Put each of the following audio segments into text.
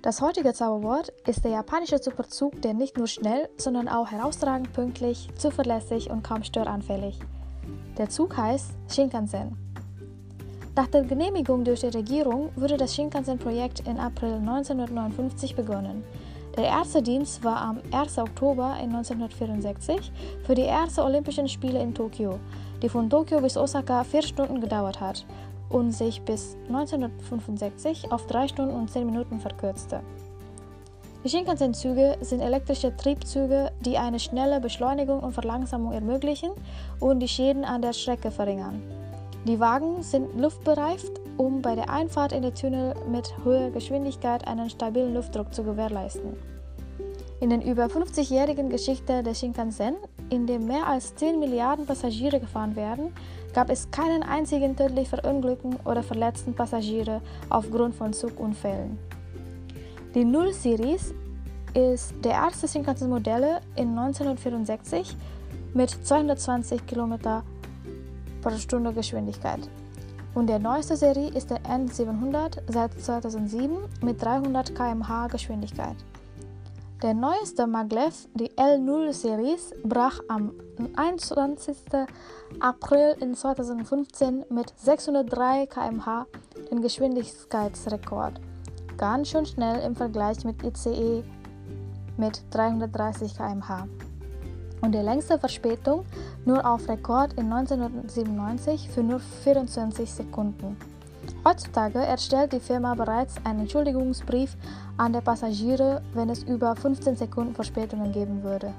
Das heutige Zauberwort ist der japanische Superzug, der nicht nur schnell, sondern auch herausragend pünktlich, zuverlässig und kaum störanfällig. Der Zug heißt Shinkansen. Nach der Genehmigung durch die Regierung wurde das Shinkansen-Projekt im April 1959 begonnen. Der erste Dienst war am 1. Oktober 1964 für die ersten Olympischen Spiele in Tokio, die von Tokio bis Osaka vier Stunden gedauert hat und sich bis 1965 auf 3 Stunden und 10 Minuten verkürzte. Die Shinkansen-Züge sind elektrische Triebzüge, die eine schnelle Beschleunigung und Verlangsamung ermöglichen und die Schäden an der Strecke verringern. Die Wagen sind luftbereift, um bei der Einfahrt in den Tunnel mit hoher Geschwindigkeit einen stabilen Luftdruck zu gewährleisten. In der über 50-jährigen Geschichte der Shinkansen, in der mehr als 10 Milliarden Passagiere gefahren werden, gab es keinen einzigen tödlich verunglückten oder verletzten Passagiere aufgrund von Zugunfällen. Die Null Series ist der erste Shinkansen-Modelle in 1964 mit 220 km pro Stunde Geschwindigkeit. Und der neueste Serie ist der N700 seit 2007 mit 300 km/h Geschwindigkeit. Der neueste Maglev, die L0-Series, brach am 21. April 2015 mit 603 km/h den Geschwindigkeitsrekord. Ganz schön schnell im Vergleich mit ICE mit 330 km/h. Und die längste Verspätung nur auf Rekord in 1997 für nur 24 Sekunden. Heutzutage erstellt die Firma bereits einen Entschuldigungsbrief an die Passagiere, wenn es über 15 Sekunden Verspätungen geben würde.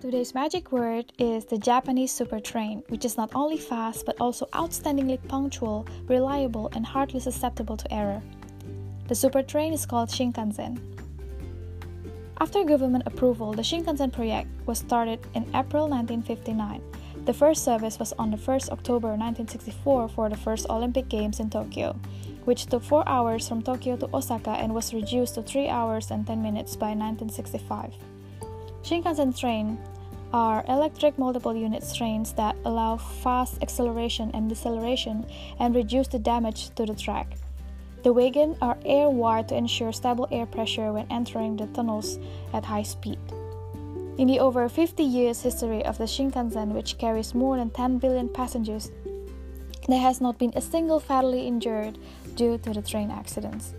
Today's magic word is the Japanese super train, which is not only fast but also outstandingly punctual, reliable, and hardly susceptible to error. The super train is called Shinkansen. After government approval, the Shinkansen project was started in April 1959. The first service was on the 1st October 1964 for the first Olympic Games in Tokyo, which took 4 hours from Tokyo to Osaka and was reduced to 3 hours and 10 minutes by 1965. Shinkansen train are electric multiple unit trains that allow fast acceleration and deceleration and reduce the damage to the track. The wagons are air wired to ensure stable air pressure when entering the tunnels at high speed. In the over 50 years history of the Shinkansen, which carries more than 10 billion passengers, there has not been a single fatally injured due to the train accidents.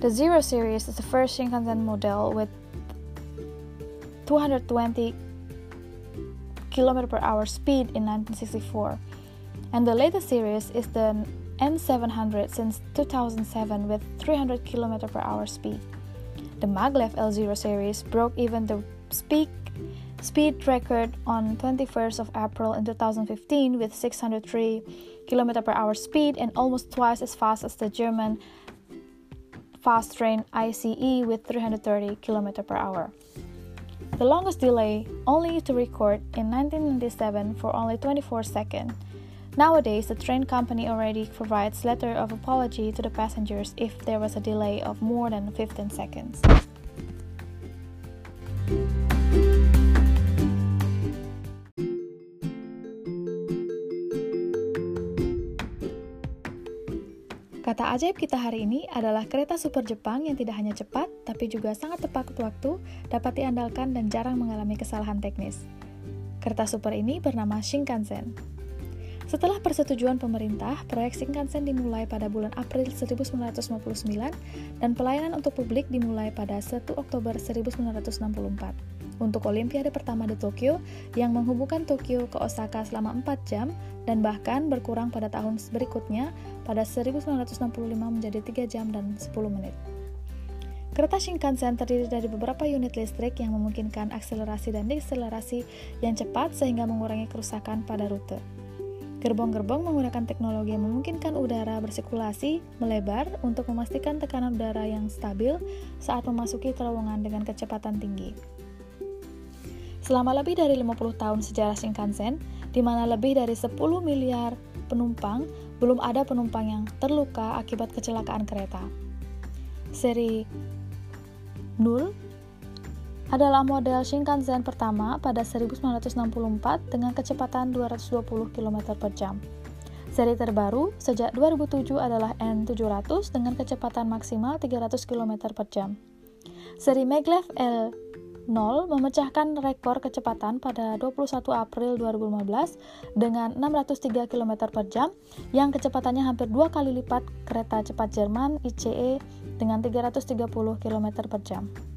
The Zero Series is the first Shinkansen model with 220 km per hour speed in 1964. And the latest series is the N700 since 2007 with 300 km per hour speed. The Maglev L0 series broke even the speed speed record on 21st of April in 2015 with 603 km per hour speed and almost twice as fast as the German fast train ICE with 330 km per hour. The longest delay only to record in 1997 for only 24 seconds. Nowadays, the train company already provides letter of apology to the passengers if there was a delay of more than 15 seconds. Kata ajaib kita hari ini adalah kereta super Jepang yang tidak hanya cepat, tapi juga sangat tepat waktu, dapat diandalkan dan jarang mengalami kesalahan teknis. Kereta super ini bernama Shinkansen. Setelah persetujuan pemerintah, proyek Shinkansen dimulai pada bulan April 1959 dan pelayanan untuk publik dimulai pada 1 Oktober 1964 untuk Olimpiade pertama di Tokyo yang menghubungkan Tokyo ke Osaka selama 4 jam dan bahkan berkurang pada tahun berikutnya pada 1965 menjadi 3 jam dan 10 menit. Kereta Shinkansen terdiri dari beberapa unit listrik yang memungkinkan akselerasi dan deselerasi yang cepat sehingga mengurangi kerusakan pada rute. Gerbong-gerbong menggunakan teknologi yang memungkinkan udara bersirkulasi melebar untuk memastikan tekanan udara yang stabil saat memasuki terowongan dengan kecepatan tinggi. Selama lebih dari 50 tahun sejarah Shinkansen, di mana lebih dari 10 miliar penumpang, belum ada penumpang yang terluka akibat kecelakaan kereta. Seri 0 adalah model Shinkansen pertama pada 1964 dengan kecepatan 220 km per jam. Seri terbaru sejak 2007 adalah N700 dengan kecepatan maksimal 300 km per jam. Seri Maglev L0 memecahkan rekor kecepatan pada 21 April 2015 dengan 603 km per jam yang kecepatannya hampir dua kali lipat kereta cepat Jerman ICE dengan 330 km per jam.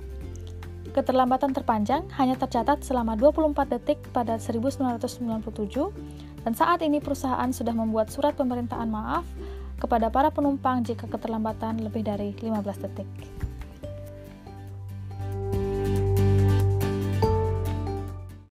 Keterlambatan terpanjang hanya tercatat selama 24 detik pada 1997 dan saat ini perusahaan sudah membuat surat pemerintahan maaf kepada para penumpang jika keterlambatan lebih dari 15 detik.